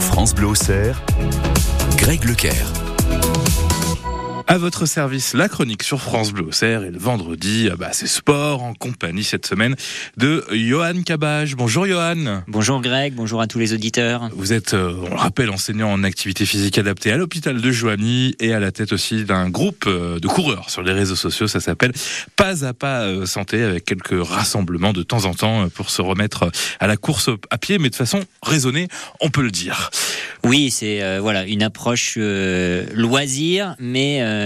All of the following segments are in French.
France Bleu Greg Lecaire. À votre service, la chronique sur France Bleu Auxerre et le vendredi, bah, c'est sport en compagnie cette semaine de Johan Cabage. Bonjour Johan. Bonjour Greg, bonjour à tous les auditeurs. Vous êtes, euh, on le rappelle, enseignant en activité physique adaptée à l'hôpital de Joigny et à la tête aussi d'un groupe euh, de coureurs sur les réseaux sociaux. Ça s'appelle Pas à Pas euh, Santé avec quelques rassemblements de temps en temps pour se remettre à la course à pied, mais de façon raisonnée, on peut le dire. Oui, c'est voilà une approche loisir, mais euh,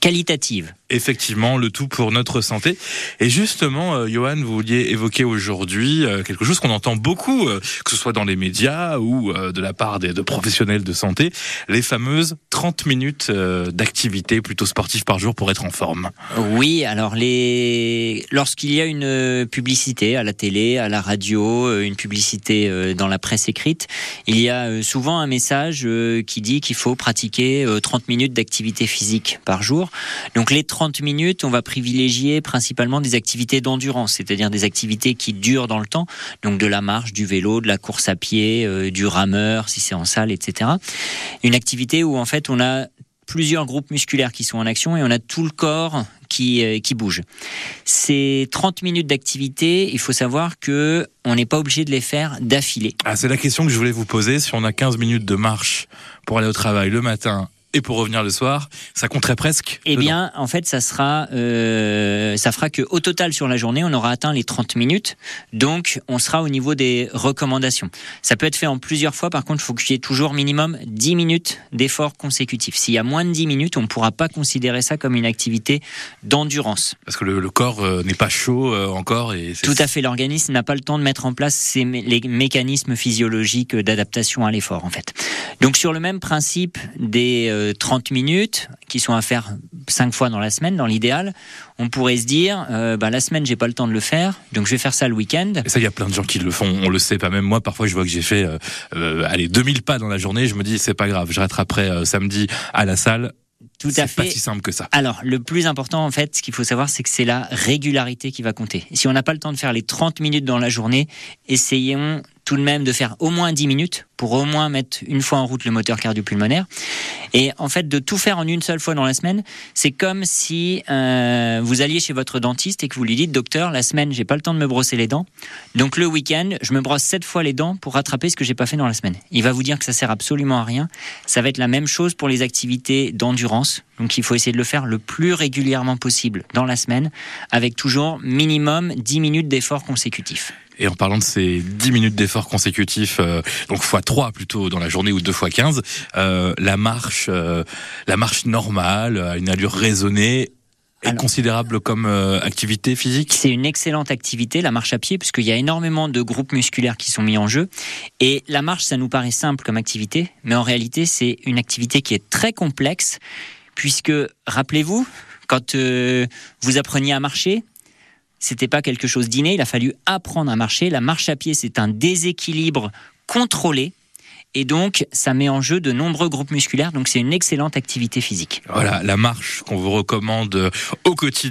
qualitative. Effectivement, le tout pour notre santé. Et justement, euh, Johan, vous vouliez évoquer aujourd'hui euh, quelque chose qu'on entend beaucoup, que ce soit dans les médias ou de la part des de professionnels de santé, les fameuses 30 minutes d'activité plutôt sportive par jour pour être en forme. Oui, alors les... lorsqu'il y a une publicité à la télé, à la radio, une publicité dans la presse écrite, il y a souvent un message qui dit qu'il faut pratiquer 30 minutes d'activité physique par jour. Donc les 30 minutes, on va privilégier principalement des activités d'endurance, c'est-à-dire des activités qui durent dans le temps, donc de la marche, du vélo, de la course à pied, euh, du rameur si c'est en salle, etc. Une activité où en fait on a plusieurs groupes musculaires qui sont en action et on a tout le corps qui, euh, qui bouge. Ces 30 minutes d'activité, il faut savoir que on n'est pas obligé de les faire d'affilée. Ah, c'est la question que je voulais vous poser. Si on a 15 minutes de marche pour aller au travail le matin et pour revenir le soir, ça compterait presque. Eh bien, en fait, ça sera, euh, ça fera que au total sur la journée, on aura atteint les 30 minutes. Donc, on sera au niveau des recommandations. Ça peut être fait en plusieurs fois. Par contre, il faut qu'il y ait toujours minimum 10 minutes d'effort consécutif. S'il y a moins de 10 minutes, on ne pourra pas considérer ça comme une activité d'endurance. Parce que le, corps euh, n'est pas chaud euh, encore. Et Tout à fait. L'organisme n'a pas le temps de mettre en place les mécanismes physiologiques d'adaptation à l'effort, en fait. Donc, sur le même principe des 30 minutes qui sont à faire 5 fois dans la semaine, dans l'idéal, on pourrait se dire, euh, bah, la semaine, j'ai pas le temps de le faire, donc je vais faire ça le week-end. Et ça, il y a plein de gens qui le font, on le sait pas, même moi, parfois je vois que j'ai fait, euh, euh allez, 2000 pas dans la journée, je me dis, c'est pas grave, je rattraperai euh, samedi à la salle, tout à fait. pas si simple que ça. Alors, le plus important, en fait, ce qu'il faut savoir, c'est que c'est la régularité qui va compter. Si on n'a pas le temps de faire les 30 minutes dans la journée, essayons tout de même de faire au moins 10 minutes pour au moins mettre une fois en route le moteur cardio-pulmonaire. Et en fait, de tout faire en une seule fois dans la semaine, c'est comme si euh, vous alliez chez votre dentiste et que vous lui dites, docteur, la semaine, j'ai pas le temps de me brosser les dents. Donc le week-end, je me brosse sept fois les dents pour rattraper ce que j'ai pas fait dans la semaine. Il va vous dire que ça sert absolument à rien. Ça va être la même chose pour les activités d'endurance. Donc il faut essayer de le faire le plus régulièrement possible dans la semaine, avec toujours minimum 10 minutes d'effort consécutif. Et en parlant de ces 10 minutes d'effort consécutifs, euh, donc fois 3 plutôt dans la journée ou 2 fois 15, euh, la marche, euh, la marche normale, à une allure raisonnée, est considérable comme activité physique? C'est une excellente activité, la marche à pied, puisqu'il y a énormément de groupes musculaires qui sont mis en jeu. Et la marche, ça nous paraît simple comme activité, mais en réalité, c'est une activité qui est très complexe, puisque, rappelez-vous, quand vous appreniez à marcher, c'était pas quelque chose d'inné, il a fallu apprendre à marcher. La marche à pied, c'est un déséquilibre contrôlé. Et donc, ça met en jeu de nombreux groupes musculaires. Donc, c'est une excellente activité physique. Voilà, la marche qu'on vous recommande au quotidien.